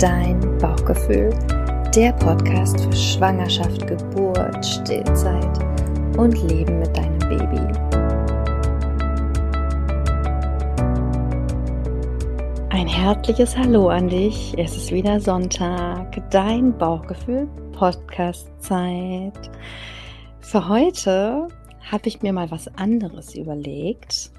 dein Bauchgefühl, der Podcast für Schwangerschaft, Geburt, Stillzeit und Leben mit deinem Baby. Ein herzliches Hallo an dich. Es ist wieder Sonntag, dein Bauchgefühl Podcast Zeit. Für heute habe ich mir mal was anderes überlegt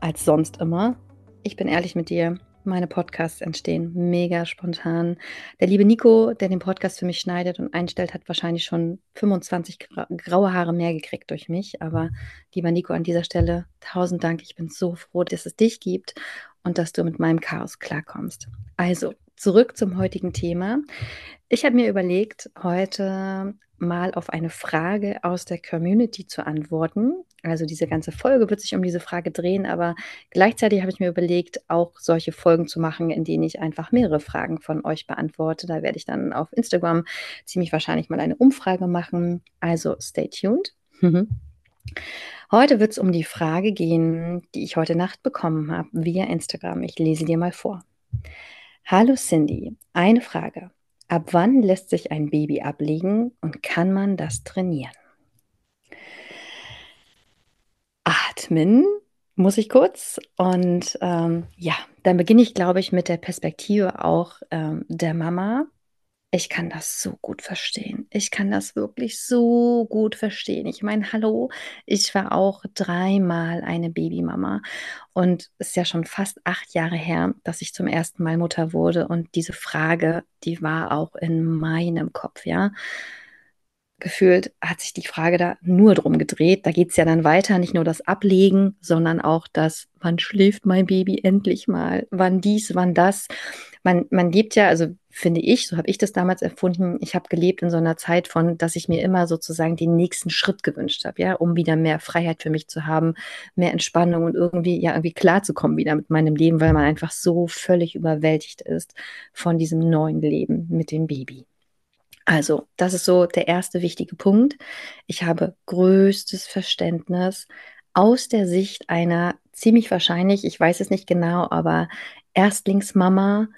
als sonst immer. Ich bin ehrlich mit dir, meine Podcasts entstehen mega spontan. Der liebe Nico, der den Podcast für mich schneidet und einstellt, hat wahrscheinlich schon 25 graue Haare mehr gekriegt durch mich. Aber lieber Nico, an dieser Stelle tausend Dank. Ich bin so froh, dass es dich gibt und dass du mit meinem Chaos klarkommst. Also, zurück zum heutigen Thema. Ich habe mir überlegt, heute mal auf eine Frage aus der Community zu antworten. Also diese ganze Folge wird sich um diese Frage drehen, aber gleichzeitig habe ich mir überlegt, auch solche Folgen zu machen, in denen ich einfach mehrere Fragen von euch beantworte. Da werde ich dann auf Instagram ziemlich wahrscheinlich mal eine Umfrage machen. Also stay tuned. Mhm. Heute wird es um die Frage gehen, die ich heute Nacht bekommen habe via Instagram. Ich lese dir mal vor. Hallo Cindy, eine Frage. Ab wann lässt sich ein Baby ablegen und kann man das trainieren? Atmen muss ich kurz. Und ähm, ja, dann beginne ich, glaube ich, mit der Perspektive auch ähm, der Mama. Ich kann das so gut verstehen. Ich kann das wirklich so gut verstehen. Ich meine, hallo, ich war auch dreimal eine Babymama und es ist ja schon fast acht Jahre her, dass ich zum ersten Mal Mutter wurde. Und diese Frage, die war auch in meinem Kopf, ja gefühlt hat sich die Frage da nur drum gedreht. Da geht es ja dann weiter, nicht nur das Ablegen, sondern auch das, wann schläft mein Baby endlich mal, wann dies, wann das. Man, man lebt ja, also finde ich, so habe ich das damals erfunden, ich habe gelebt in so einer Zeit von, dass ich mir immer sozusagen den nächsten Schritt gewünscht habe, ja, um wieder mehr Freiheit für mich zu haben, mehr Entspannung und irgendwie, ja, irgendwie klarzukommen wieder mit meinem Leben, weil man einfach so völlig überwältigt ist von diesem neuen Leben mit dem Baby. Also, das ist so der erste wichtige Punkt. Ich habe größtes Verständnis aus der Sicht einer ziemlich wahrscheinlich, ich weiß es nicht genau, aber Erstlingsmama,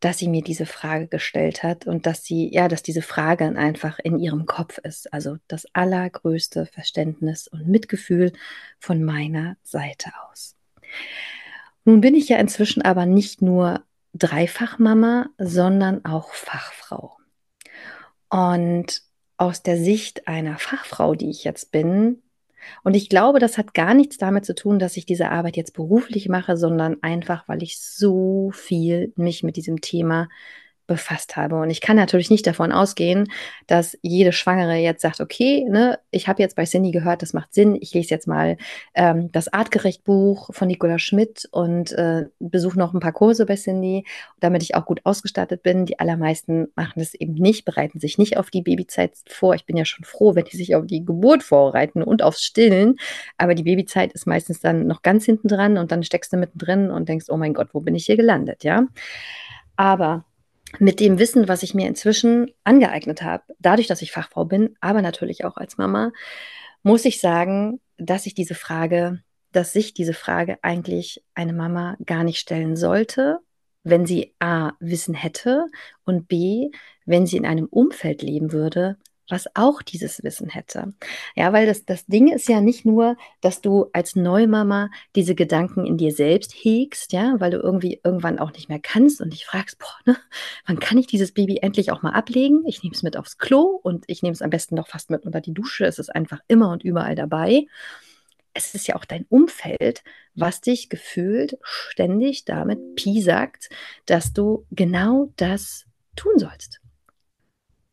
dass sie mir diese Frage gestellt hat und dass sie, ja, dass diese Frage einfach in ihrem Kopf ist. Also das allergrößte Verständnis und Mitgefühl von meiner Seite aus. Nun bin ich ja inzwischen aber nicht nur Dreifachmama, sondern auch Fachfrau. Und aus der Sicht einer Fachfrau, die ich jetzt bin, und ich glaube, das hat gar nichts damit zu tun, dass ich diese Arbeit jetzt beruflich mache, sondern einfach, weil ich so viel mich mit diesem Thema befasst habe. Und ich kann natürlich nicht davon ausgehen, dass jede Schwangere jetzt sagt, okay, ne, ich habe jetzt bei Cindy gehört, das macht Sinn, ich lese jetzt mal ähm, das Artgerecht-Buch von Nicola Schmidt und äh, besuche noch ein paar Kurse bei Cindy, damit ich auch gut ausgestattet bin. Die allermeisten machen das eben nicht, bereiten sich nicht auf die Babyzeit vor. Ich bin ja schon froh, wenn die sich auf die Geburt vorbereiten und aufs Stillen. Aber die Babyzeit ist meistens dann noch ganz hinten dran und dann steckst du mittendrin und denkst, oh mein Gott, wo bin ich hier gelandet, ja? Aber mit dem Wissen, was ich mir inzwischen angeeignet habe, dadurch, dass ich Fachfrau bin, aber natürlich auch als Mama, muss ich sagen, dass ich diese Frage, dass sich diese Frage eigentlich eine Mama gar nicht stellen sollte, wenn sie A, Wissen hätte und B, wenn sie in einem Umfeld leben würde, was auch dieses Wissen hätte. Ja, weil das, das Ding ist ja nicht nur, dass du als Neumama diese Gedanken in dir selbst hegst, ja, weil du irgendwie irgendwann auch nicht mehr kannst und dich fragst, boah, ne, wann kann ich dieses Baby endlich auch mal ablegen? Ich nehme es mit aufs Klo und ich nehme es am besten noch fast mit unter die Dusche. Es ist einfach immer und überall dabei. Es ist ja auch dein Umfeld, was dich gefühlt ständig damit piesackt, dass du genau das tun sollst.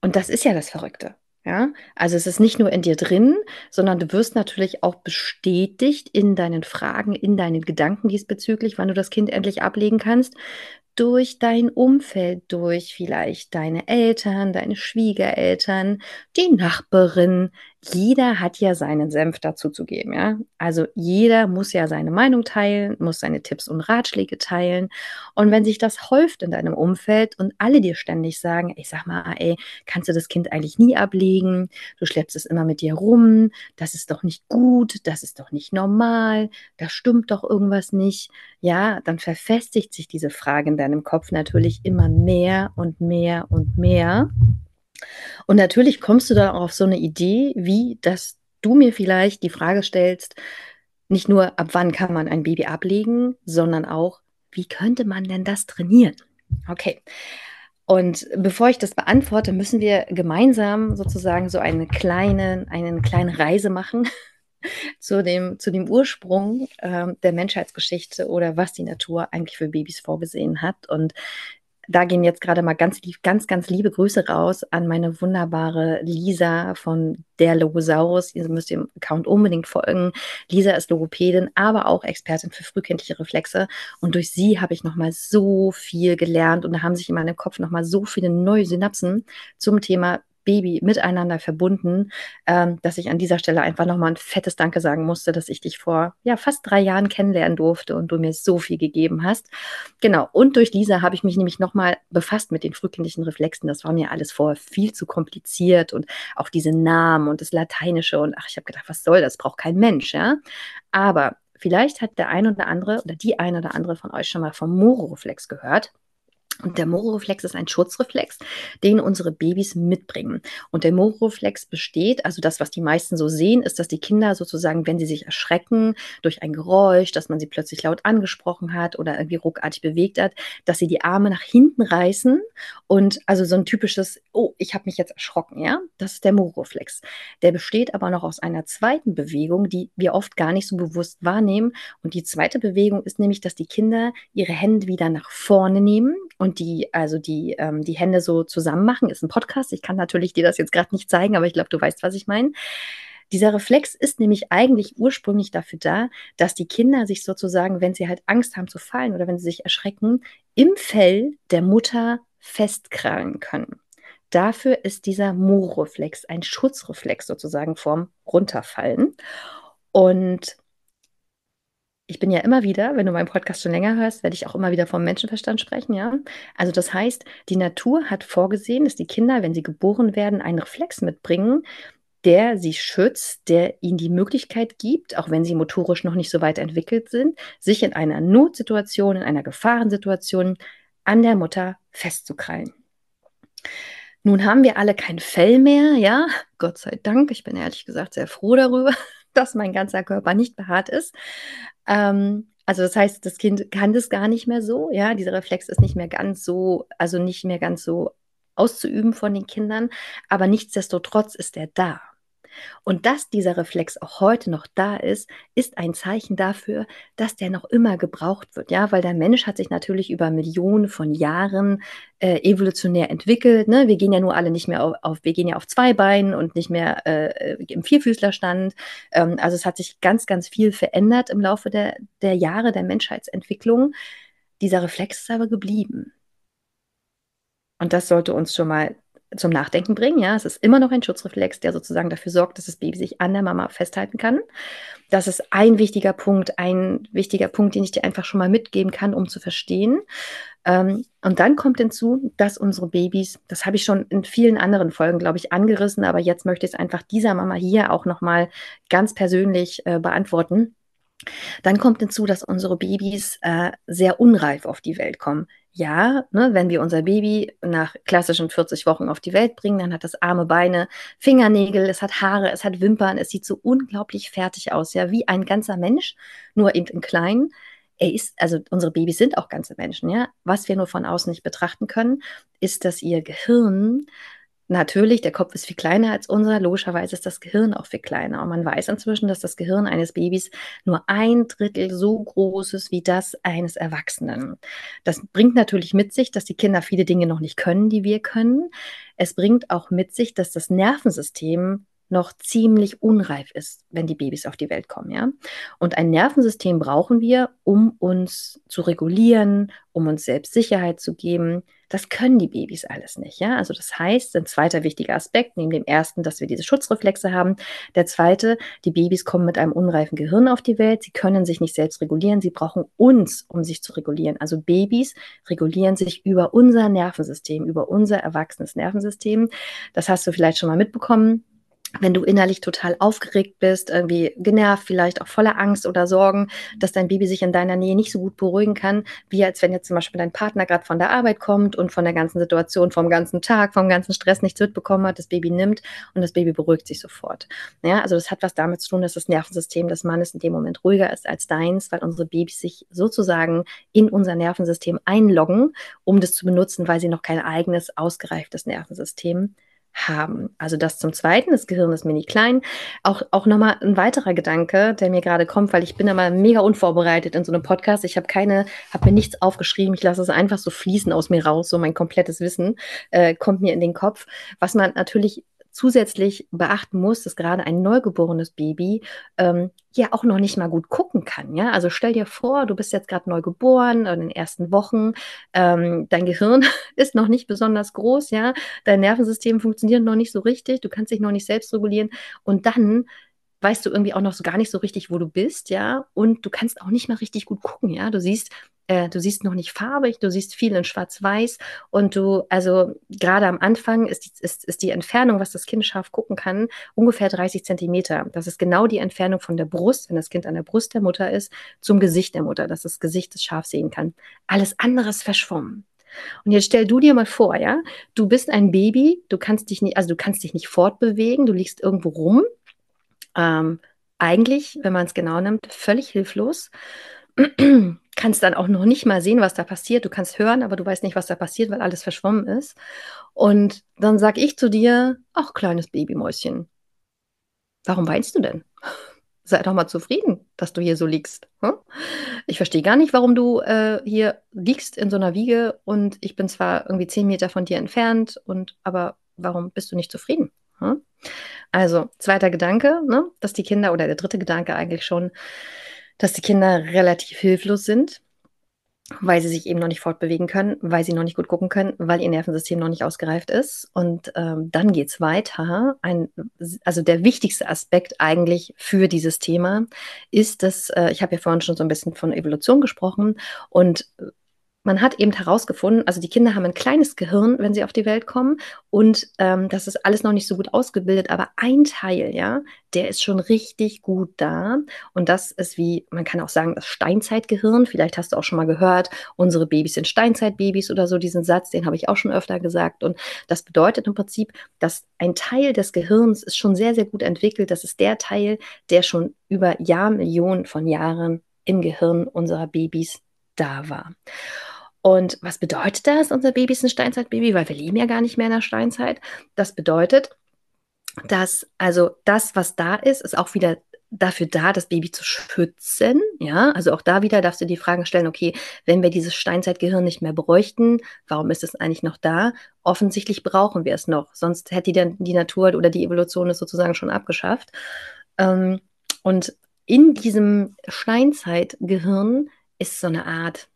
Und das ist ja das Verrückte. Ja, also es ist nicht nur in dir drin, sondern du wirst natürlich auch bestätigt in deinen Fragen, in deinen Gedanken diesbezüglich, wann du das Kind endlich ablegen kannst, durch dein Umfeld, durch vielleicht deine Eltern, deine Schwiegereltern, die Nachbarin, jeder hat ja seinen Senf dazu zu geben, ja. Also jeder muss ja seine Meinung teilen, muss seine Tipps und Ratschläge teilen. Und wenn sich das häuft in deinem Umfeld und alle dir ständig sagen, ich sag mal, ey, kannst du das Kind eigentlich nie ablegen? Du schleppst es immer mit dir rum, das ist doch nicht gut, das ist doch nicht normal, da stimmt doch irgendwas nicht. Ja, dann verfestigt sich diese Frage in deinem Kopf natürlich immer mehr und mehr und mehr. Und natürlich kommst du dann auch auf so eine Idee, wie dass du mir vielleicht die Frage stellst, nicht nur ab wann kann man ein Baby ablegen, sondern auch, wie könnte man denn das trainieren? Okay. Und bevor ich das beantworte, müssen wir gemeinsam sozusagen so eine kleine, eine kleine Reise machen zu dem, zu dem Ursprung äh, der Menschheitsgeschichte oder was die Natur eigentlich für Babys vorgesehen hat. Und da gehen jetzt gerade mal ganz, ganz, ganz liebe Grüße raus an meine wunderbare Lisa von der Logosaurus. Ihr müsst dem Account unbedingt folgen. Lisa ist Logopädin, aber auch Expertin für frühkindliche Reflexe. Und durch sie habe ich nochmal so viel gelernt und da haben sich in meinem Kopf nochmal so viele neue Synapsen zum Thema Baby miteinander verbunden, ähm, dass ich an dieser Stelle einfach nochmal ein fettes Danke sagen musste, dass ich dich vor ja, fast drei Jahren kennenlernen durfte und du mir so viel gegeben hast. Genau, und durch Lisa habe ich mich nämlich nochmal befasst mit den frühkindlichen Reflexen. Das war mir alles vorher viel zu kompliziert und auch diese Namen und das Lateinische und ach, ich habe gedacht, was soll das? Braucht kein Mensch, ja. Aber vielleicht hat der ein oder andere oder die ein oder andere von euch schon mal vom Moro-Reflex gehört. Und der Mororeflex ist ein Schutzreflex, den unsere Babys mitbringen. Und der Mororeflex besteht, also das, was die meisten so sehen, ist, dass die Kinder sozusagen, wenn sie sich erschrecken durch ein Geräusch, dass man sie plötzlich laut angesprochen hat oder irgendwie ruckartig bewegt hat, dass sie die Arme nach hinten reißen und also so ein typisches, oh, ich habe mich jetzt erschrocken, ja, das ist der Mororeflex. Der besteht aber noch aus einer zweiten Bewegung, die wir oft gar nicht so bewusst wahrnehmen. Und die zweite Bewegung ist nämlich, dass die Kinder ihre Hände wieder nach vorne nehmen und die, also die, ähm, die Hände so zusammen machen, ist ein Podcast. Ich kann natürlich dir das jetzt gerade nicht zeigen, aber ich glaube, du weißt, was ich meine. Dieser Reflex ist nämlich eigentlich ursprünglich dafür da, dass die Kinder sich sozusagen, wenn sie halt Angst haben zu fallen oder wenn sie sich erschrecken, im Fell der Mutter festkrallen können. Dafür ist dieser Mo-Reflex ein Schutzreflex sozusagen vorm Runterfallen. Und ich bin ja immer wieder, wenn du meinen Podcast schon länger hörst, werde ich auch immer wieder vom Menschenverstand sprechen, ja. Also das heißt, die Natur hat vorgesehen, dass die Kinder, wenn sie geboren werden, einen Reflex mitbringen, der sie schützt, der ihnen die Möglichkeit gibt, auch wenn sie motorisch noch nicht so weit entwickelt sind, sich in einer Notsituation, in einer Gefahrensituation an der Mutter festzukrallen. Nun haben wir alle kein Fell mehr, ja, Gott sei Dank. Ich bin ehrlich gesagt sehr froh darüber, dass mein ganzer Körper nicht behaart ist. Ähm, also das heißt, das Kind kann das gar nicht mehr so, ja, dieser Reflex ist nicht mehr ganz so, also nicht mehr ganz so auszuüben von den Kindern, aber nichtsdestotrotz ist er da. Und dass dieser Reflex auch heute noch da ist, ist ein Zeichen dafür, dass der noch immer gebraucht wird. Ja, weil der Mensch hat sich natürlich über Millionen von Jahren äh, evolutionär entwickelt. Ne? Wir gehen ja nur alle nicht mehr auf, auf, wir gehen ja auf zwei Beinen und nicht mehr äh, im Vierfüßlerstand. Ähm, also es hat sich ganz, ganz viel verändert im Laufe der, der Jahre der Menschheitsentwicklung. Dieser Reflex ist aber geblieben. Und das sollte uns schon mal zum Nachdenken bringen. Ja, es ist immer noch ein Schutzreflex, der sozusagen dafür sorgt, dass das Baby sich an der Mama festhalten kann. Das ist ein wichtiger Punkt, ein wichtiger Punkt, den ich dir einfach schon mal mitgeben kann, um zu verstehen. Ähm, und dann kommt hinzu, dass unsere Babys, das habe ich schon in vielen anderen Folgen, glaube ich, angerissen, aber jetzt möchte ich es einfach dieser Mama hier auch nochmal ganz persönlich äh, beantworten. Dann kommt hinzu, dass unsere Babys äh, sehr unreif auf die Welt kommen ja, ne, wenn wir unser Baby nach klassischen 40 Wochen auf die Welt bringen, dann hat das arme Beine, Fingernägel, es hat Haare, es hat Wimpern, es sieht so unglaublich fertig aus, ja, wie ein ganzer Mensch, nur eben in klein. Er ist, also unsere Babys sind auch ganze Menschen, ja. Was wir nur von außen nicht betrachten können, ist, dass ihr Gehirn Natürlich, der Kopf ist viel kleiner als unser, logischerweise ist das Gehirn auch viel kleiner. Und man weiß inzwischen, dass das Gehirn eines Babys nur ein Drittel so groß ist wie das eines Erwachsenen. Das bringt natürlich mit sich, dass die Kinder viele Dinge noch nicht können, die wir können. Es bringt auch mit sich, dass das Nervensystem noch ziemlich unreif ist, wenn die Babys auf die Welt kommen, ja. Und ein Nervensystem brauchen wir, um uns zu regulieren, um uns selbst Sicherheit zu geben. Das können die Babys alles nicht, ja. Also das heißt, ein zweiter wichtiger Aspekt, neben dem ersten, dass wir diese Schutzreflexe haben, der zweite, die Babys kommen mit einem unreifen Gehirn auf die Welt. Sie können sich nicht selbst regulieren. Sie brauchen uns, um sich zu regulieren. Also Babys regulieren sich über unser Nervensystem, über unser erwachsenes Nervensystem. Das hast du vielleicht schon mal mitbekommen wenn du innerlich total aufgeregt bist, irgendwie genervt, vielleicht auch voller Angst oder Sorgen, dass dein Baby sich in deiner Nähe nicht so gut beruhigen kann, wie als wenn jetzt zum Beispiel dein Partner gerade von der Arbeit kommt und von der ganzen Situation, vom ganzen Tag, vom ganzen Stress nichts mitbekommen hat, das Baby nimmt und das Baby beruhigt sich sofort. Ja, also das hat was damit zu tun, dass das Nervensystem des Mannes in dem Moment ruhiger ist als deins, weil unsere Babys sich sozusagen in unser Nervensystem einloggen, um das zu benutzen, weil sie noch kein eigenes ausgereiftes Nervensystem haben. Also das zum Zweiten, das Gehirn ist mini klein. Auch, auch nochmal ein weiterer Gedanke, der mir gerade kommt, weil ich bin immer mega unvorbereitet in so einem Podcast. Ich habe keine, habe mir nichts aufgeschrieben. Ich lasse es einfach so fließen aus mir raus. So mein komplettes Wissen äh, kommt mir in den Kopf. Was man natürlich zusätzlich beachten muss, dass gerade ein neugeborenes Baby ähm, ja auch noch nicht mal gut gucken kann. Ja, also stell dir vor, du bist jetzt gerade neu geboren in den ersten Wochen, ähm, dein Gehirn ist noch nicht besonders groß, ja, dein Nervensystem funktioniert noch nicht so richtig, du kannst dich noch nicht selbst regulieren und dann weißt du irgendwie auch noch so gar nicht so richtig, wo du bist, ja, und du kannst auch nicht mal richtig gut gucken, ja. Du siehst äh, du siehst noch nicht farbig, du siehst viel in Schwarz-Weiß und du, also gerade am Anfang ist die, ist, ist die Entfernung, was das Kind scharf gucken kann, ungefähr 30 Zentimeter. Das ist genau die Entfernung von der Brust, wenn das Kind an der Brust der Mutter ist, zum Gesicht der Mutter, dass das Gesicht es scharf sehen kann. Alles andere ist verschwommen. Und jetzt stell du dir mal vor, ja, du bist ein Baby, du kannst dich nicht, also du kannst dich nicht fortbewegen, du liegst irgendwo rum. Ähm, eigentlich, wenn man es genau nimmt, völlig hilflos kannst dann auch noch nicht mal sehen, was da passiert. Du kannst hören, aber du weißt nicht, was da passiert, weil alles verschwommen ist. Und dann sag ich zu dir, ach, kleines Babymäuschen, warum weinst du denn? Sei doch mal zufrieden, dass du hier so liegst. Hm? Ich verstehe gar nicht, warum du äh, hier liegst in so einer Wiege und ich bin zwar irgendwie zehn Meter von dir entfernt, und aber warum bist du nicht zufrieden? Hm? Also, zweiter Gedanke, ne, dass die Kinder, oder der dritte Gedanke eigentlich schon, dass die Kinder relativ hilflos sind, weil sie sich eben noch nicht fortbewegen können, weil sie noch nicht gut gucken können, weil ihr Nervensystem noch nicht ausgereift ist. Und ähm, dann geht es weiter. Ein, also der wichtigste Aspekt eigentlich für dieses Thema ist, dass, äh, ich habe ja vorhin schon so ein bisschen von Evolution gesprochen und man hat eben herausgefunden, also die Kinder haben ein kleines Gehirn, wenn sie auf die Welt kommen, und ähm, das ist alles noch nicht so gut ausgebildet, aber ein Teil, ja, der ist schon richtig gut da. Und das ist wie, man kann auch sagen, das Steinzeitgehirn. Vielleicht hast du auch schon mal gehört, unsere Babys sind Steinzeitbabys oder so, diesen Satz, den habe ich auch schon öfter gesagt. Und das bedeutet im Prinzip, dass ein Teil des Gehirns ist schon sehr, sehr gut entwickelt. Das ist der Teil, der schon über Jahrmillionen von Jahren im Gehirn unserer Babys da war. Und was bedeutet das? Unser Baby ist ein Steinzeitbaby, weil wir leben ja gar nicht mehr in der Steinzeit. Das bedeutet, dass also das, was da ist, ist auch wieder dafür da, das Baby zu schützen. Ja, also auch da wieder darfst du die Frage stellen, okay, wenn wir dieses Steinzeitgehirn nicht mehr bräuchten, warum ist es eigentlich noch da? Offensichtlich brauchen wir es noch, sonst hätte die, die Natur oder die Evolution es sozusagen schon abgeschafft. Ähm, und in diesem Steinzeitgehirn ist so eine Art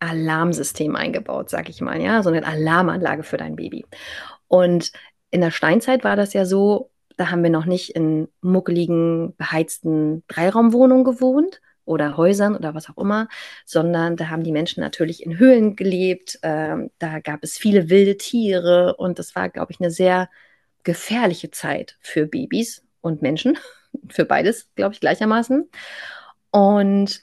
Alarmsystem eingebaut, sag ich mal, ja, so eine Alarmanlage für dein Baby. Und in der Steinzeit war das ja so, da haben wir noch nicht in muckeligen, beheizten Dreiraumwohnungen gewohnt oder Häusern oder was auch immer, sondern da haben die Menschen natürlich in Höhlen gelebt. Ähm, da gab es viele wilde Tiere und das war, glaube ich, eine sehr gefährliche Zeit für Babys und Menschen, für beides, glaube ich, gleichermaßen. Und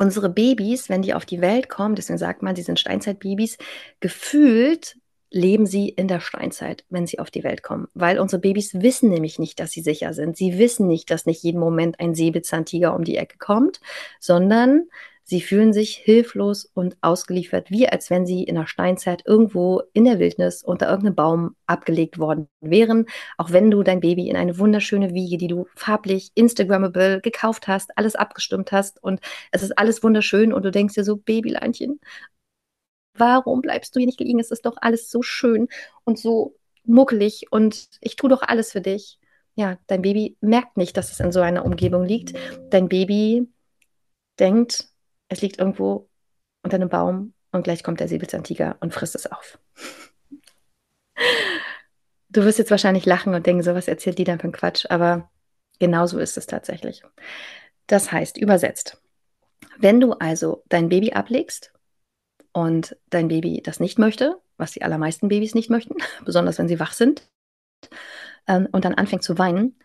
unsere Babys, wenn die auf die Welt kommen, deswegen sagt man, sie sind Steinzeitbabys, gefühlt leben sie in der Steinzeit, wenn sie auf die Welt kommen. Weil unsere Babys wissen nämlich nicht, dass sie sicher sind. Sie wissen nicht, dass nicht jeden Moment ein Säbelzahntiger um die Ecke kommt, sondern Sie fühlen sich hilflos und ausgeliefert, wie als wenn sie in der Steinzeit irgendwo in der Wildnis unter irgendeinem Baum abgelegt worden wären. Auch wenn du dein Baby in eine wunderschöne Wiege, die du farblich, Instagrammable gekauft hast, alles abgestimmt hast und es ist alles wunderschön und du denkst dir so, Babyleinchen, warum bleibst du hier nicht liegen? Es ist doch alles so schön und so muckelig und ich tue doch alles für dich. ja, dein Baby merkt nicht, dass es in so einer Umgebung liegt. Dein Baby denkt, es liegt irgendwo unter einem Baum und gleich kommt der Säbelzahntiger und frisst es auf. Du wirst jetzt wahrscheinlich lachen und denken, so was erzählt die denn für ein Quatsch, aber genau so ist es tatsächlich. Das heißt, übersetzt, wenn du also dein Baby ablegst und dein Baby das nicht möchte, was die allermeisten Babys nicht möchten, besonders wenn sie wach sind, ähm, und dann anfängt zu weinen,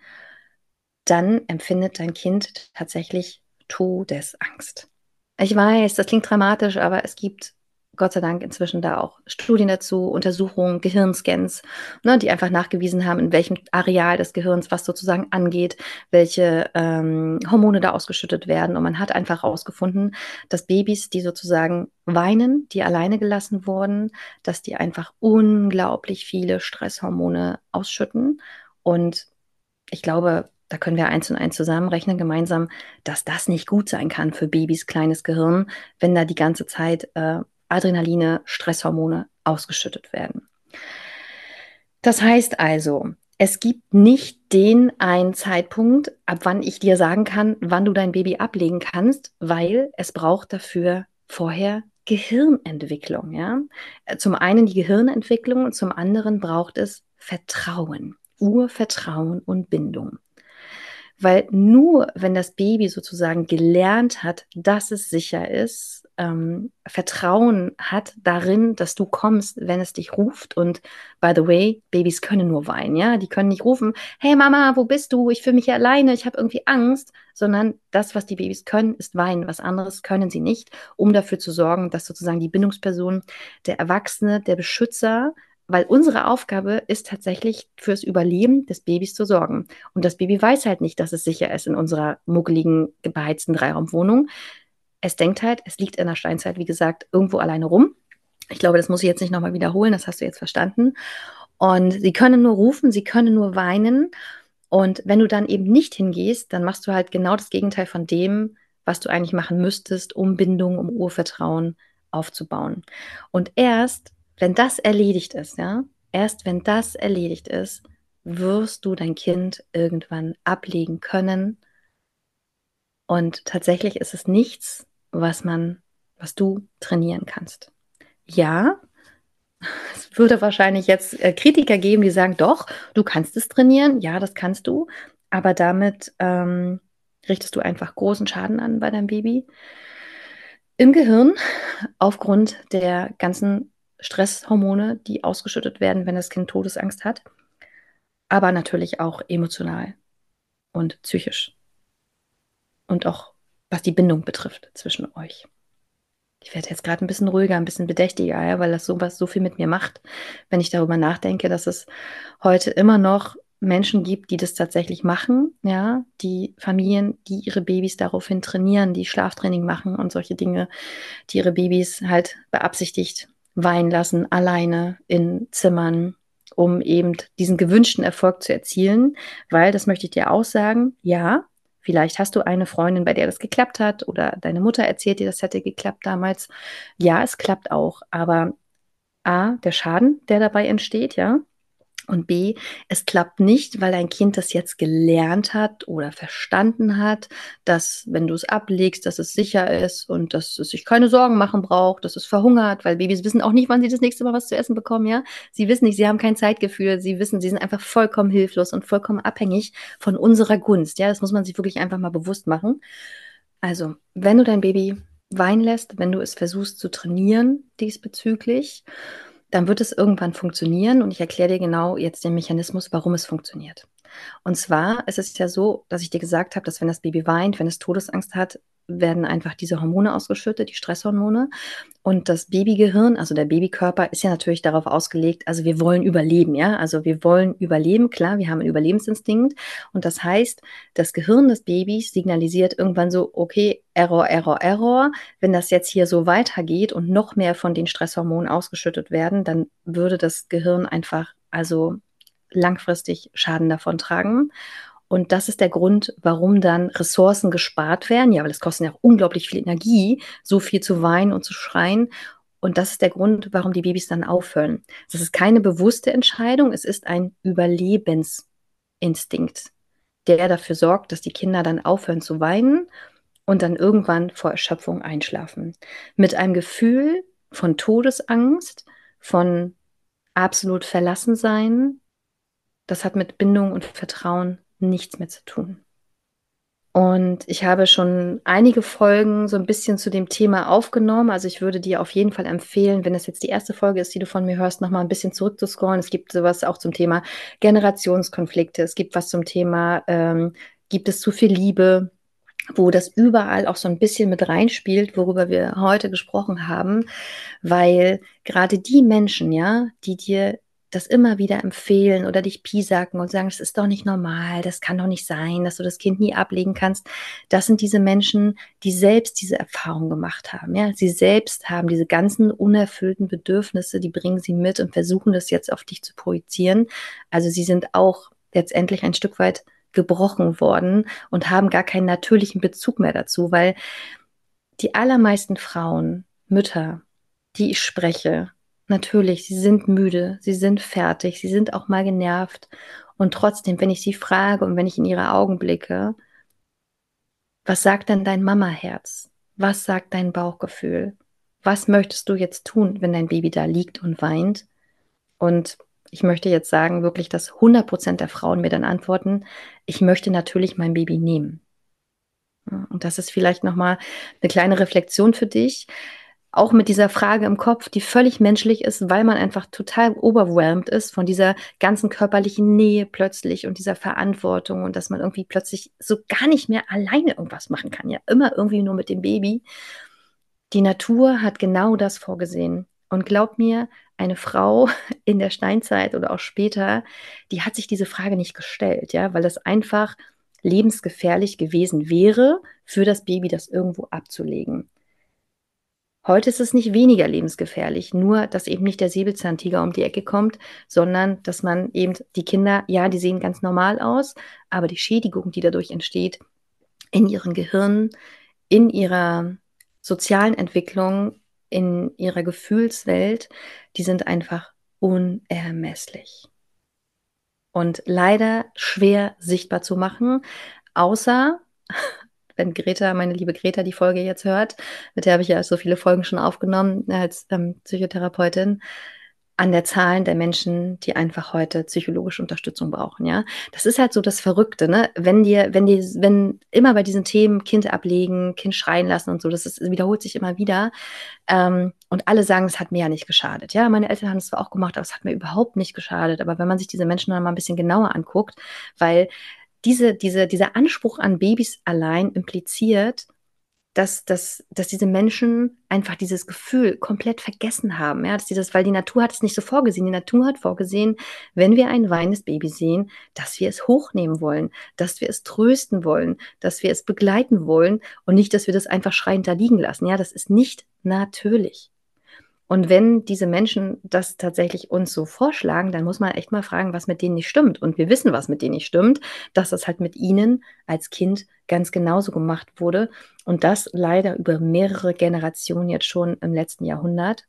dann empfindet dein Kind tatsächlich Todesangst. Ich weiß, das klingt dramatisch, aber es gibt Gott sei Dank inzwischen da auch Studien dazu, Untersuchungen, Gehirnscans, ne, die einfach nachgewiesen haben, in welchem Areal des Gehirns was sozusagen angeht, welche ähm, Hormone da ausgeschüttet werden. Und man hat einfach herausgefunden, dass Babys, die sozusagen weinen, die alleine gelassen wurden, dass die einfach unglaublich viele Stresshormone ausschütten. Und ich glaube, da können wir eins und eins zusammenrechnen gemeinsam, dass das nicht gut sein kann für Babys kleines Gehirn, wenn da die ganze Zeit äh, Adrenaline, Stresshormone ausgeschüttet werden. Das heißt also, es gibt nicht den einen Zeitpunkt, ab wann ich dir sagen kann, wann du dein Baby ablegen kannst, weil es braucht dafür vorher Gehirnentwicklung. Ja? Zum einen die Gehirnentwicklung und zum anderen braucht es Vertrauen, Urvertrauen und Bindung. Weil nur wenn das Baby sozusagen gelernt hat, dass es sicher ist, ähm, Vertrauen hat darin, dass du kommst, wenn es dich ruft. Und by the way, Babys können nur weinen, ja. Die können nicht rufen, hey Mama, wo bist du? Ich fühle mich hier alleine, ich habe irgendwie Angst, sondern das, was die Babys können, ist weinen. Was anderes können sie nicht, um dafür zu sorgen, dass sozusagen die Bindungsperson, der Erwachsene, der Beschützer, weil unsere Aufgabe ist tatsächlich fürs Überleben des Babys zu sorgen. Und das Baby weiß halt nicht, dass es sicher ist in unserer muckeligen, beheizten Dreiraumwohnung es denkt halt, es liegt in der Steinzeit, wie gesagt, irgendwo alleine rum. Ich glaube, das muss ich jetzt nicht nochmal wiederholen, das hast du jetzt verstanden. Und sie können nur rufen, sie können nur weinen. Und wenn du dann eben nicht hingehst, dann machst du halt genau das Gegenteil von dem, was du eigentlich machen müsstest, um Bindung, um Urvertrauen aufzubauen. Und erst, wenn das erledigt ist, ja, erst wenn das erledigt ist, wirst du dein Kind irgendwann ablegen können und tatsächlich ist es nichts, was man, was du trainieren kannst. Ja, es würde wahrscheinlich jetzt äh, Kritiker geben, die sagen, doch, du kannst es trainieren. Ja, das kannst du. Aber damit ähm, richtest du einfach großen Schaden an bei deinem Baby. Im Gehirn, aufgrund der ganzen Stresshormone, die ausgeschüttet werden, wenn das Kind Todesangst hat. Aber natürlich auch emotional und psychisch und auch was die Bindung betrifft zwischen euch. Ich werde jetzt gerade ein bisschen ruhiger, ein bisschen bedächtiger, ja, weil das sowas so viel mit mir macht, wenn ich darüber nachdenke, dass es heute immer noch Menschen gibt, die das tatsächlich machen, ja, die Familien, die ihre Babys daraufhin trainieren, die Schlaftraining machen und solche Dinge, die ihre Babys halt beabsichtigt weinen lassen, alleine in Zimmern, um eben diesen gewünschten Erfolg zu erzielen, weil, das möchte ich dir auch sagen, ja, Vielleicht hast du eine Freundin, bei der das geklappt hat oder deine Mutter erzählt dir, das hätte geklappt damals. Ja, es klappt auch, aber A, der Schaden, der dabei entsteht, ja, und B, es klappt nicht, weil ein Kind das jetzt gelernt hat oder verstanden hat, dass wenn du es ablegst, dass es sicher ist und dass es sich keine Sorgen machen braucht, dass es verhungert, weil Babys wissen auch nicht, wann sie das nächste Mal was zu essen bekommen, ja. Sie wissen nicht, sie haben kein Zeitgefühl, sie wissen, sie sind einfach vollkommen hilflos und vollkommen abhängig von unserer Gunst, ja. Das muss man sich wirklich einfach mal bewusst machen. Also, wenn du dein Baby weinen lässt, wenn du es versuchst zu trainieren diesbezüglich, dann wird es irgendwann funktionieren und ich erkläre dir genau jetzt den Mechanismus, warum es funktioniert. Und zwar ist es ja so, dass ich dir gesagt habe, dass wenn das Baby weint, wenn es Todesangst hat, werden einfach diese Hormone ausgeschüttet, die Stresshormone. Und das Babygehirn, also der Babykörper, ist ja natürlich darauf ausgelegt, also wir wollen überleben, ja. Also wir wollen überleben, klar, wir haben einen Überlebensinstinkt. Und das heißt, das Gehirn des Babys signalisiert irgendwann so, okay, Error, Error, Error. Wenn das jetzt hier so weitergeht und noch mehr von den Stresshormonen ausgeschüttet werden, dann würde das Gehirn einfach, also langfristig Schaden davon tragen. Und das ist der Grund, warum dann Ressourcen gespart werden. Ja, weil es kostet ja auch unglaublich viel Energie, so viel zu weinen und zu schreien. Und das ist der Grund, warum die Babys dann aufhören. Das ist keine bewusste Entscheidung, es ist ein Überlebensgrund. Instinkt, der dafür sorgt, dass die Kinder dann aufhören zu weinen und dann irgendwann vor Erschöpfung einschlafen. Mit einem Gefühl von Todesangst, von absolut verlassen sein. Das hat mit Bindung und Vertrauen nichts mehr zu tun. Und ich habe schon einige Folgen so ein bisschen zu dem Thema aufgenommen. Also ich würde dir auf jeden Fall empfehlen, wenn das jetzt die erste Folge ist, die du von mir hörst, nochmal ein bisschen zurückzuscrollen. Es gibt sowas auch zum Thema Generationskonflikte. Es gibt was zum Thema, ähm, gibt es zu viel Liebe? wo das überall auch so ein bisschen mit reinspielt, worüber wir heute gesprochen haben, weil gerade die Menschen, ja, die dir das immer wieder empfehlen oder dich piesacken und sagen, das ist doch nicht normal, das kann doch nicht sein, dass du das Kind nie ablegen kannst. Das sind diese Menschen, die selbst diese Erfahrung gemacht haben. Ja, sie selbst haben diese ganzen unerfüllten Bedürfnisse, die bringen sie mit und versuchen das jetzt auf dich zu projizieren. Also sie sind auch letztendlich ein Stück weit gebrochen worden und haben gar keinen natürlichen Bezug mehr dazu, weil die allermeisten Frauen, Mütter, die ich spreche, natürlich, sie sind müde, sie sind fertig, sie sind auch mal genervt. Und trotzdem, wenn ich sie frage und wenn ich in ihre Augen blicke, was sagt denn dein Mamaherz? Was sagt dein Bauchgefühl? Was möchtest du jetzt tun, wenn dein Baby da liegt und weint? Und ich möchte jetzt sagen, wirklich, dass 100 Prozent der Frauen mir dann antworten, ich möchte natürlich mein Baby nehmen. Und das ist vielleicht nochmal eine kleine Reflexion für dich. Auch mit dieser Frage im Kopf, die völlig menschlich ist, weil man einfach total overwhelmed ist von dieser ganzen körperlichen Nähe plötzlich und dieser Verantwortung und dass man irgendwie plötzlich so gar nicht mehr alleine irgendwas machen kann. Ja, immer irgendwie nur mit dem Baby. Die Natur hat genau das vorgesehen. Und glaub mir, eine Frau in der Steinzeit oder auch später, die hat sich diese Frage nicht gestellt, ja, weil das einfach lebensgefährlich gewesen wäre, für das Baby das irgendwo abzulegen. Heute ist es nicht weniger lebensgefährlich, nur dass eben nicht der Säbelzahntiger um die Ecke kommt, sondern dass man eben die Kinder, ja, die sehen ganz normal aus, aber die Schädigung, die dadurch entsteht, in ihren Gehirnen, in ihrer sozialen Entwicklung, in ihrer Gefühlswelt, die sind einfach unermesslich. Und leider schwer sichtbar zu machen, außer wenn Greta, meine liebe Greta, die Folge jetzt hört, mit der habe ich ja so viele Folgen schon aufgenommen als ähm, Psychotherapeutin, an der Zahlen der Menschen, die einfach heute psychologische Unterstützung brauchen, ja. Das ist halt so das Verrückte, ne? Wenn dir, wenn dir, wenn immer bei diesen Themen Kind ablegen, Kind schreien lassen und so, das ist, wiederholt sich immer wieder. Ähm, und alle sagen, es hat mir ja nicht geschadet. Ja, meine Eltern haben es zwar auch gemacht, aber es hat mir überhaupt nicht geschadet. Aber wenn man sich diese Menschen dann mal ein bisschen genauer anguckt, weil diese, diese, dieser Anspruch an Babys allein impliziert, dass, dass, dass diese Menschen einfach dieses Gefühl komplett vergessen haben. Ja, dass dieses, weil die Natur hat es nicht so vorgesehen. Die Natur hat vorgesehen, wenn wir ein weinendes Baby sehen, dass wir es hochnehmen wollen, dass wir es trösten wollen, dass wir es begleiten wollen und nicht, dass wir das einfach schreiend da liegen lassen. Ja, das ist nicht natürlich. Und wenn diese Menschen das tatsächlich uns so vorschlagen, dann muss man echt mal fragen, was mit denen nicht stimmt. Und wir wissen, was mit denen nicht stimmt, dass das halt mit ihnen als Kind ganz genauso gemacht wurde. Und das leider über mehrere Generationen jetzt schon im letzten Jahrhundert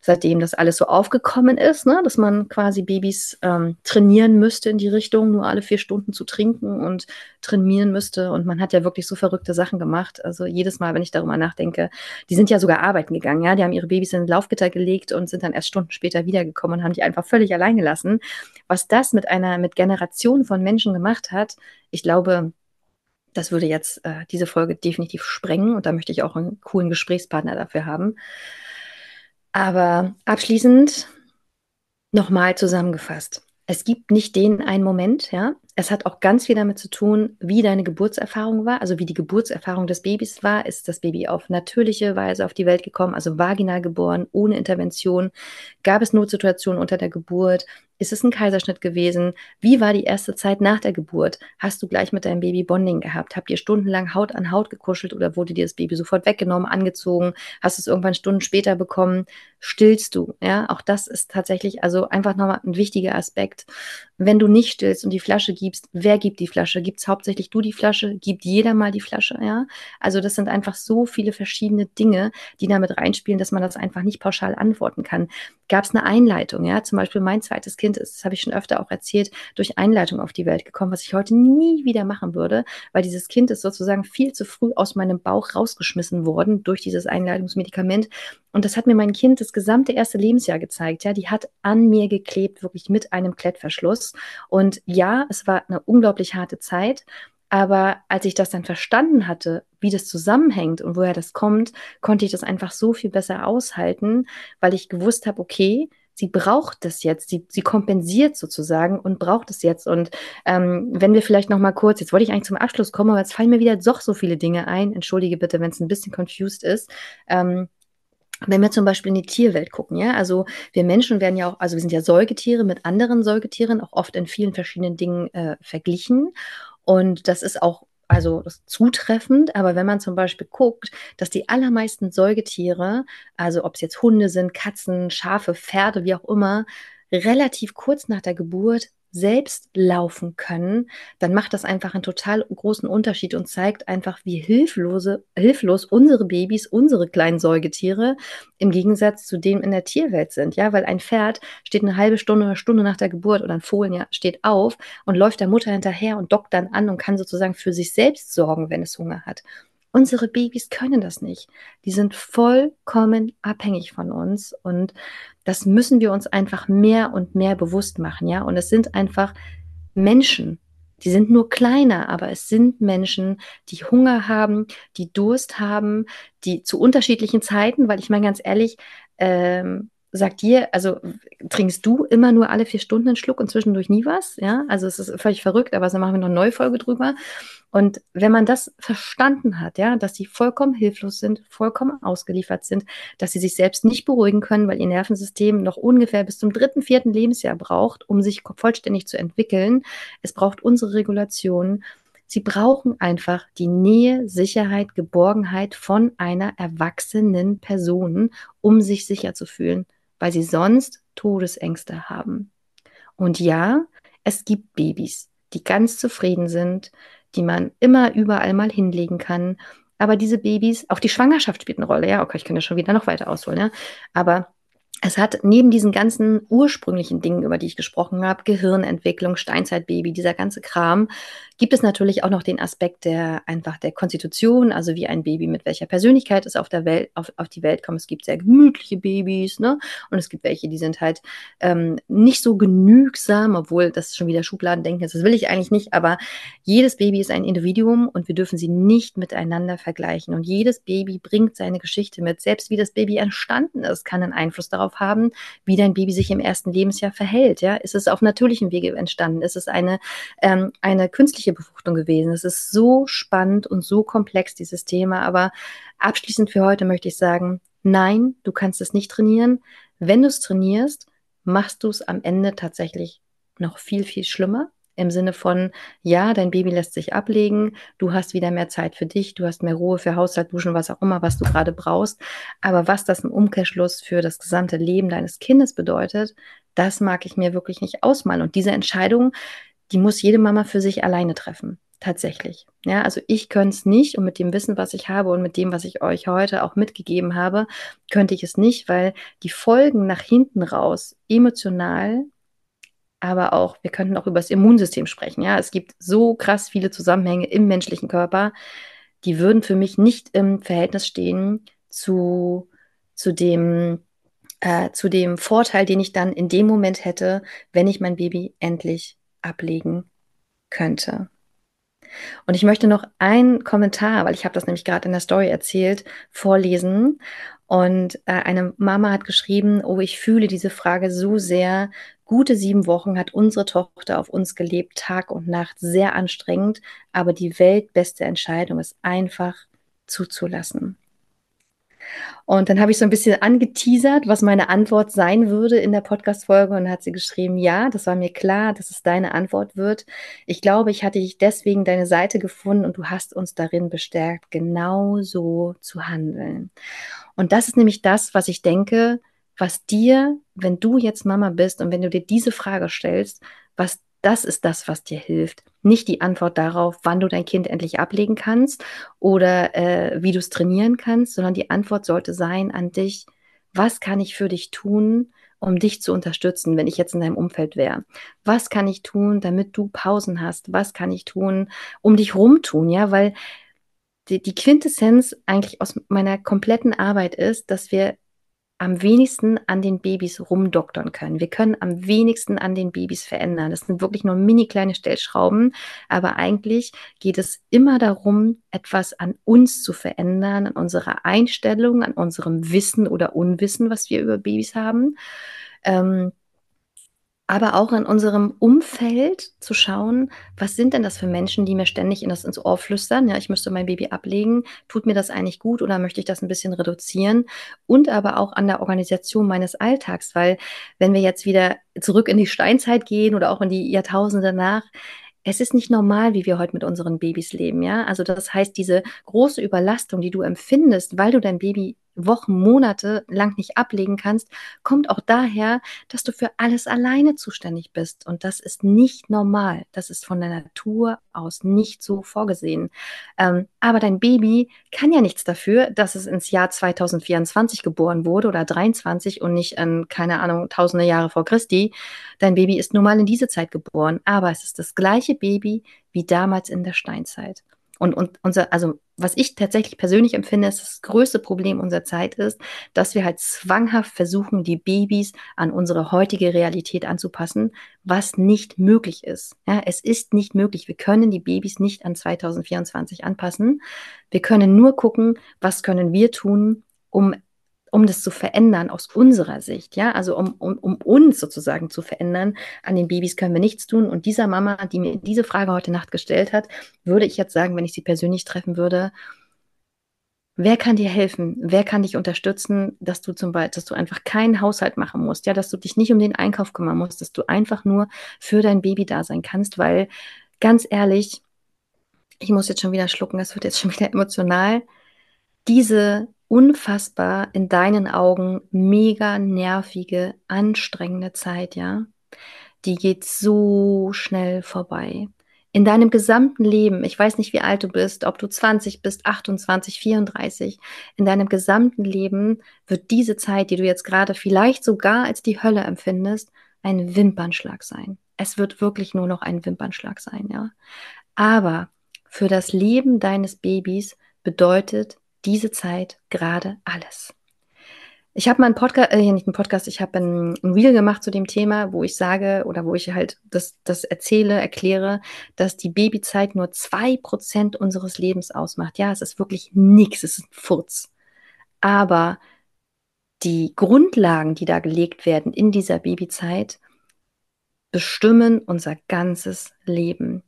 seitdem das alles so aufgekommen ist, ne, dass man quasi Babys ähm, trainieren müsste in die Richtung, nur alle vier Stunden zu trinken und trainieren müsste. Und man hat ja wirklich so verrückte Sachen gemacht. Also jedes Mal, wenn ich darüber nachdenke, die sind ja sogar arbeiten gegangen, ja, die haben ihre Babys in ein Laufgitter gelegt und sind dann erst Stunden später wiedergekommen und haben die einfach völlig allein gelassen. Was das mit einer, mit Generationen von Menschen gemacht hat, ich glaube, das würde jetzt äh, diese Folge definitiv sprengen und da möchte ich auch einen coolen Gesprächspartner dafür haben. Aber abschließend nochmal zusammengefasst. Es gibt nicht den einen Moment, ja. Es hat auch ganz viel damit zu tun, wie deine Geburtserfahrung war, also wie die Geburtserfahrung des Babys war. Ist das Baby auf natürliche Weise auf die Welt gekommen, also vaginal geboren, ohne Intervention? Gab es Notsituationen unter der Geburt? Ist es ein Kaiserschnitt gewesen? Wie war die erste Zeit nach der Geburt? Hast du gleich mit deinem Baby Bonding gehabt? Habt ihr stundenlang Haut an Haut gekuschelt oder wurde dir das Baby sofort weggenommen, angezogen? Hast du es irgendwann Stunden später bekommen? Stillst du? Ja, auch das ist tatsächlich also einfach nochmal ein wichtiger Aspekt. Wenn du nicht stillst und die Flasche gibst, wer gibt die Flasche? Gibt es hauptsächlich du die Flasche? Gibt jeder mal die Flasche? Ja, also das sind einfach so viele verschiedene Dinge, die damit reinspielen, dass man das einfach nicht pauschal antworten kann. Gab es eine Einleitung? Ja, zum Beispiel mein zweites Kind ist, das habe ich schon öfter auch erzählt, durch Einleitung auf die Welt gekommen, was ich heute nie wieder machen würde, weil dieses Kind ist sozusagen viel zu früh aus meinem Bauch rausgeschmissen worden durch dieses Einleitungsmedikament. Und das hat mir mein Kind das gesamte erste Lebensjahr gezeigt. Ja, die hat an mir geklebt, wirklich mit einem Klettverschluss. Und ja, es war eine unglaublich harte Zeit. Aber als ich das dann verstanden hatte, wie das zusammenhängt und woher das kommt, konnte ich das einfach so viel besser aushalten, weil ich gewusst habe, okay, sie braucht das jetzt, sie, sie kompensiert sozusagen und braucht es jetzt. Und ähm, wenn wir vielleicht noch mal kurz, jetzt wollte ich eigentlich zum Abschluss kommen, aber jetzt fallen mir wieder doch so viele Dinge ein. Entschuldige bitte, wenn es ein bisschen confused ist. Ähm, wenn wir zum Beispiel in die Tierwelt gucken, ja, also wir Menschen werden ja auch, also wir sind ja Säugetiere mit anderen Säugetieren, auch oft in vielen verschiedenen Dingen äh, verglichen. Und das ist auch also das zutreffend, aber wenn man zum Beispiel guckt, dass die allermeisten Säugetiere, also ob es jetzt Hunde sind, Katzen, Schafe, Pferde, wie auch immer, relativ kurz nach der Geburt selbst laufen können, dann macht das einfach einen total großen Unterschied und zeigt einfach, wie hilflose, hilflos unsere Babys, unsere kleinen Säugetiere im Gegensatz zu denen in der Tierwelt sind. Ja, weil ein Pferd steht eine halbe Stunde oder Stunde nach der Geburt oder ein Fohlen ja steht auf und läuft der Mutter hinterher und dockt dann an und kann sozusagen für sich selbst sorgen, wenn es Hunger hat. Unsere Babys können das nicht. Die sind vollkommen abhängig von uns und das müssen wir uns einfach mehr und mehr bewusst machen, ja? Und es sind einfach Menschen. Die sind nur kleiner, aber es sind Menschen, die Hunger haben, die Durst haben, die zu unterschiedlichen Zeiten, weil ich meine ganz ehrlich, ähm, sagt dir, also trinkst du immer nur alle vier Stunden einen Schluck und zwischendurch nie was? Ja, also es ist völlig verrückt, aber so machen wir noch eine neue Folge drüber. Und wenn man das verstanden hat, ja, dass sie vollkommen hilflos sind, vollkommen ausgeliefert sind, dass sie sich selbst nicht beruhigen können, weil ihr Nervensystem noch ungefähr bis zum dritten, vierten Lebensjahr braucht, um sich vollständig zu entwickeln. Es braucht unsere Regulation. Sie brauchen einfach die Nähe, Sicherheit, Geborgenheit von einer erwachsenen Person, um sich sicher zu fühlen weil sie sonst Todesängste haben. Und ja, es gibt Babys, die ganz zufrieden sind, die man immer überall mal hinlegen kann. Aber diese Babys, auch die Schwangerschaft spielt eine Rolle. Ja, okay, ich kann ja schon wieder noch weiter ausholen. Ja? Aber es hat neben diesen ganzen ursprünglichen Dingen, über die ich gesprochen habe, Gehirnentwicklung, Steinzeitbaby, dieser ganze Kram, gibt es natürlich auch noch den Aspekt der einfach der Konstitution, also wie ein Baby mit welcher Persönlichkeit es auf der Welt, auf, auf die Welt kommt. Es gibt sehr gemütliche Babys, ne? Und es gibt welche, die sind halt ähm, nicht so genügsam, obwohl das schon wieder Schubladendenken ist. Das will ich eigentlich nicht, aber jedes Baby ist ein Individuum und wir dürfen sie nicht miteinander vergleichen. Und jedes Baby bringt seine Geschichte mit. Selbst wie das Baby entstanden ist, kann einen Einfluss darauf haben, wie dein Baby sich im ersten Lebensjahr verhält. Ja? Ist es auf natürlichem Wege entstanden? Ist es eine, ähm, eine künstliche Befruchtung gewesen. Es ist so spannend und so komplex, dieses Thema. Aber abschließend für heute möchte ich sagen, nein, du kannst es nicht trainieren. Wenn du es trainierst, machst du es am Ende tatsächlich noch viel, viel schlimmer. Im Sinne von, ja, dein Baby lässt sich ablegen, du hast wieder mehr Zeit für dich, du hast mehr Ruhe für Haushalt, Duschen, was auch immer, was du gerade brauchst. Aber was das im Umkehrschluss für das gesamte Leben deines Kindes bedeutet, das mag ich mir wirklich nicht ausmalen. Und diese Entscheidung, die muss jede Mama für sich alleine treffen. Tatsächlich. Ja, also ich könnte es nicht und mit dem Wissen, was ich habe und mit dem, was ich euch heute auch mitgegeben habe, könnte ich es nicht, weil die Folgen nach hinten raus emotional, aber auch, wir könnten auch über das Immunsystem sprechen. Ja, es gibt so krass viele Zusammenhänge im menschlichen Körper, die würden für mich nicht im Verhältnis stehen zu, zu dem, äh, zu dem Vorteil, den ich dann in dem Moment hätte, wenn ich mein Baby endlich ablegen könnte. Und ich möchte noch einen Kommentar, weil ich habe das nämlich gerade in der Story erzählt, vorlesen. Und äh, eine Mama hat geschrieben, oh, ich fühle diese Frage so sehr. Gute sieben Wochen hat unsere Tochter auf uns gelebt, Tag und Nacht, sehr anstrengend, aber die weltbeste Entscheidung ist einfach zuzulassen. Und dann habe ich so ein bisschen angeteasert, was meine Antwort sein würde in der Podcast-Folge. Und hat sie geschrieben, ja, das war mir klar, dass es deine Antwort wird. Ich glaube, ich hatte dich deswegen deine Seite gefunden und du hast uns darin bestärkt, genau so zu handeln. Und das ist nämlich das, was ich denke, was dir, wenn du jetzt Mama bist und wenn du dir diese Frage stellst, was Das ist das, was dir hilft. Nicht die Antwort darauf, wann du dein Kind endlich ablegen kannst oder äh, wie du es trainieren kannst, sondern die Antwort sollte sein an dich, was kann ich für dich tun, um dich zu unterstützen, wenn ich jetzt in deinem Umfeld wäre? Was kann ich tun, damit du Pausen hast? Was kann ich tun, um dich rumtun? Ja, weil die, die Quintessenz eigentlich aus meiner kompletten Arbeit ist, dass wir am wenigsten an den Babys rumdoktern können. Wir können am wenigsten an den Babys verändern. Das sind wirklich nur mini kleine Stellschrauben, aber eigentlich geht es immer darum, etwas an uns zu verändern, an unserer Einstellung, an unserem Wissen oder Unwissen, was wir über Babys haben. Ähm, aber auch in unserem Umfeld zu schauen, was sind denn das für Menschen, die mir ständig in das ins Ohr flüstern, ja, ich müsste mein Baby ablegen, tut mir das eigentlich gut oder möchte ich das ein bisschen reduzieren? Und aber auch an der Organisation meines Alltags, weil wenn wir jetzt wieder zurück in die Steinzeit gehen oder auch in die Jahrtausende danach, es ist nicht normal, wie wir heute mit unseren Babys leben, ja. Also das heißt, diese große Überlastung, die du empfindest, weil du dein Baby Wochen, Monate lang nicht ablegen kannst, kommt auch daher, dass du für alles alleine zuständig bist. Und das ist nicht normal. Das ist von der Natur aus nicht so vorgesehen. Ähm, aber dein Baby kann ja nichts dafür, dass es ins Jahr 2024 geboren wurde oder 23 und nicht in, keine Ahnung, tausende Jahre vor Christi. Dein Baby ist nun mal in diese Zeit geboren. Aber es ist das gleiche Baby wie damals in der Steinzeit. Und, und unser, also was ich tatsächlich persönlich empfinde, ist das größte Problem unserer Zeit ist, dass wir halt zwanghaft versuchen, die Babys an unsere heutige Realität anzupassen, was nicht möglich ist. Ja, es ist nicht möglich. Wir können die Babys nicht an 2024 anpassen. Wir können nur gucken, was können wir tun, um um das zu verändern aus unserer Sicht, ja, also um, um, um uns sozusagen zu verändern. An den Babys können wir nichts tun. Und dieser Mama, die mir diese Frage heute Nacht gestellt hat, würde ich jetzt sagen, wenn ich sie persönlich treffen würde, Wer kann dir helfen? Wer kann dich unterstützen, dass du zum Beispiel, dass du einfach keinen Haushalt machen musst, ja, dass du dich nicht um den Einkauf kümmern musst, dass du einfach nur für dein Baby da sein kannst, weil ganz ehrlich, ich muss jetzt schon wieder schlucken, das wird jetzt schon wieder emotional. Diese unfassbar in deinen Augen mega nervige, anstrengende Zeit, ja, die geht so schnell vorbei. In deinem gesamten Leben, ich weiß nicht, wie alt du bist, ob du 20 bist, 28, 34, in deinem gesamten Leben wird diese Zeit, die du jetzt gerade vielleicht sogar als die Hölle empfindest, ein Wimpernschlag sein. Es wird wirklich nur noch ein Wimpernschlag sein, ja. Aber für das Leben deines Babys bedeutet diese Zeit gerade alles. Ich habe mal einen Podcast, äh, nicht einen Podcast, ich habe ein, ein Reel gemacht zu dem Thema, wo ich sage oder wo ich halt das, das erzähle, erkläre, dass die Babyzeit nur zwei Prozent unseres Lebens ausmacht. Ja, es ist wirklich nichts, es ist ein Furz. Aber die Grundlagen, die da gelegt werden in dieser Babyzeit, bestimmen unser ganzes Leben.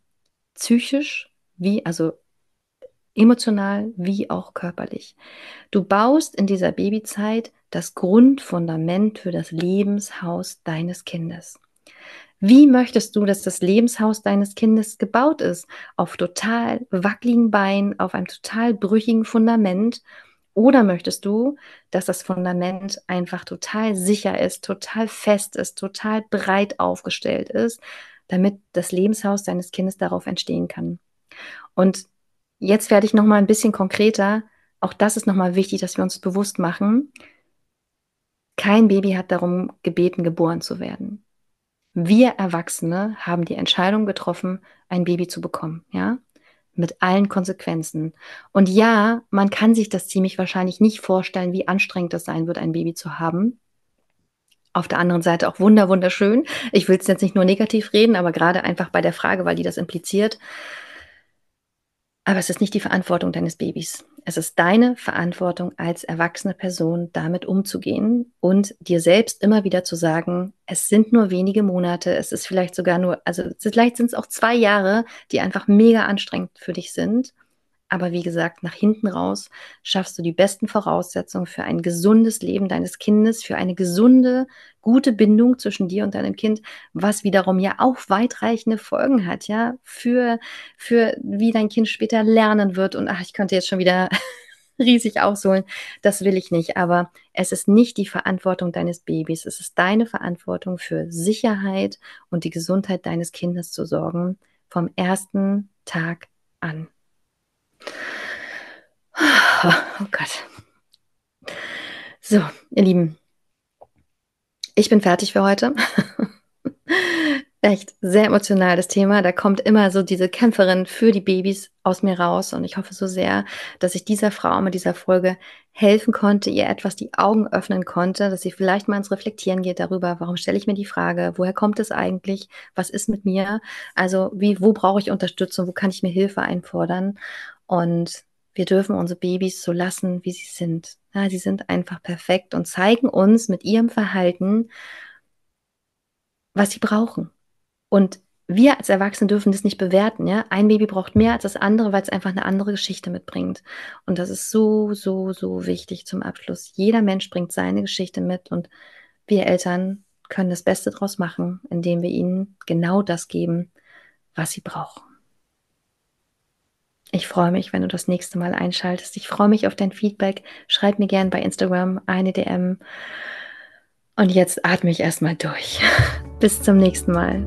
Psychisch wie, also emotional wie auch körperlich. Du baust in dieser Babyzeit das Grundfundament für das Lebenshaus deines Kindes. Wie möchtest du, dass das Lebenshaus deines Kindes gebaut ist? Auf total wackeligen Beinen, auf einem total brüchigen Fundament? Oder möchtest du, dass das Fundament einfach total sicher ist, total fest ist, total breit aufgestellt ist, damit das Lebenshaus deines Kindes darauf entstehen kann? Und Jetzt werde ich noch mal ein bisschen konkreter. Auch das ist noch mal wichtig, dass wir uns bewusst machen. Kein Baby hat darum gebeten, geboren zu werden. Wir Erwachsene haben die Entscheidung getroffen, ein Baby zu bekommen, ja? Mit allen Konsequenzen. Und ja, man kann sich das ziemlich wahrscheinlich nicht vorstellen, wie anstrengend das sein wird, ein Baby zu haben. Auf der anderen Seite auch wunder, wunderschön. Ich will es jetzt nicht nur negativ reden, aber gerade einfach bei der Frage, weil die das impliziert. Aber es ist nicht die Verantwortung deines Babys. Es ist deine Verantwortung als erwachsene Person, damit umzugehen und dir selbst immer wieder zu sagen, es sind nur wenige Monate, es ist vielleicht sogar nur, also vielleicht sind es auch zwei Jahre, die einfach mega anstrengend für dich sind. Aber wie gesagt, nach hinten raus schaffst du die besten Voraussetzungen für ein gesundes Leben deines Kindes, für eine gesunde, gute Bindung zwischen dir und deinem Kind, was wiederum ja auch weitreichende Folgen hat, ja, für, für wie dein Kind später lernen wird. Und ach, ich könnte jetzt schon wieder riesig ausholen. Das will ich nicht. Aber es ist nicht die Verantwortung deines Babys. Es ist deine Verantwortung für Sicherheit und die Gesundheit deines Kindes zu sorgen. Vom ersten Tag an. Oh Gott. So, ihr Lieben, ich bin fertig für heute. Echt sehr emotional das Thema. Da kommt immer so diese Kämpferin für die Babys aus mir raus. Und ich hoffe so sehr, dass ich dieser Frau mit dieser Folge helfen konnte, ihr etwas die Augen öffnen konnte, dass sie vielleicht mal ins Reflektieren geht darüber, warum stelle ich mir die Frage, woher kommt es eigentlich, was ist mit mir, also wie, wo brauche ich Unterstützung, wo kann ich mir Hilfe einfordern. Und wir dürfen unsere Babys so lassen, wie sie sind. Ja, sie sind einfach perfekt und zeigen uns mit ihrem Verhalten, was sie brauchen. Und wir als Erwachsene dürfen das nicht bewerten. Ja? Ein Baby braucht mehr als das andere, weil es einfach eine andere Geschichte mitbringt. Und das ist so, so, so wichtig zum Abschluss. Jeder Mensch bringt seine Geschichte mit und wir Eltern können das Beste daraus machen, indem wir ihnen genau das geben, was sie brauchen. Ich freue mich, wenn du das nächste Mal einschaltest. Ich freue mich auf dein Feedback. Schreib mir gerne bei Instagram eine DM. Und jetzt atme ich erstmal durch. Bis zum nächsten Mal.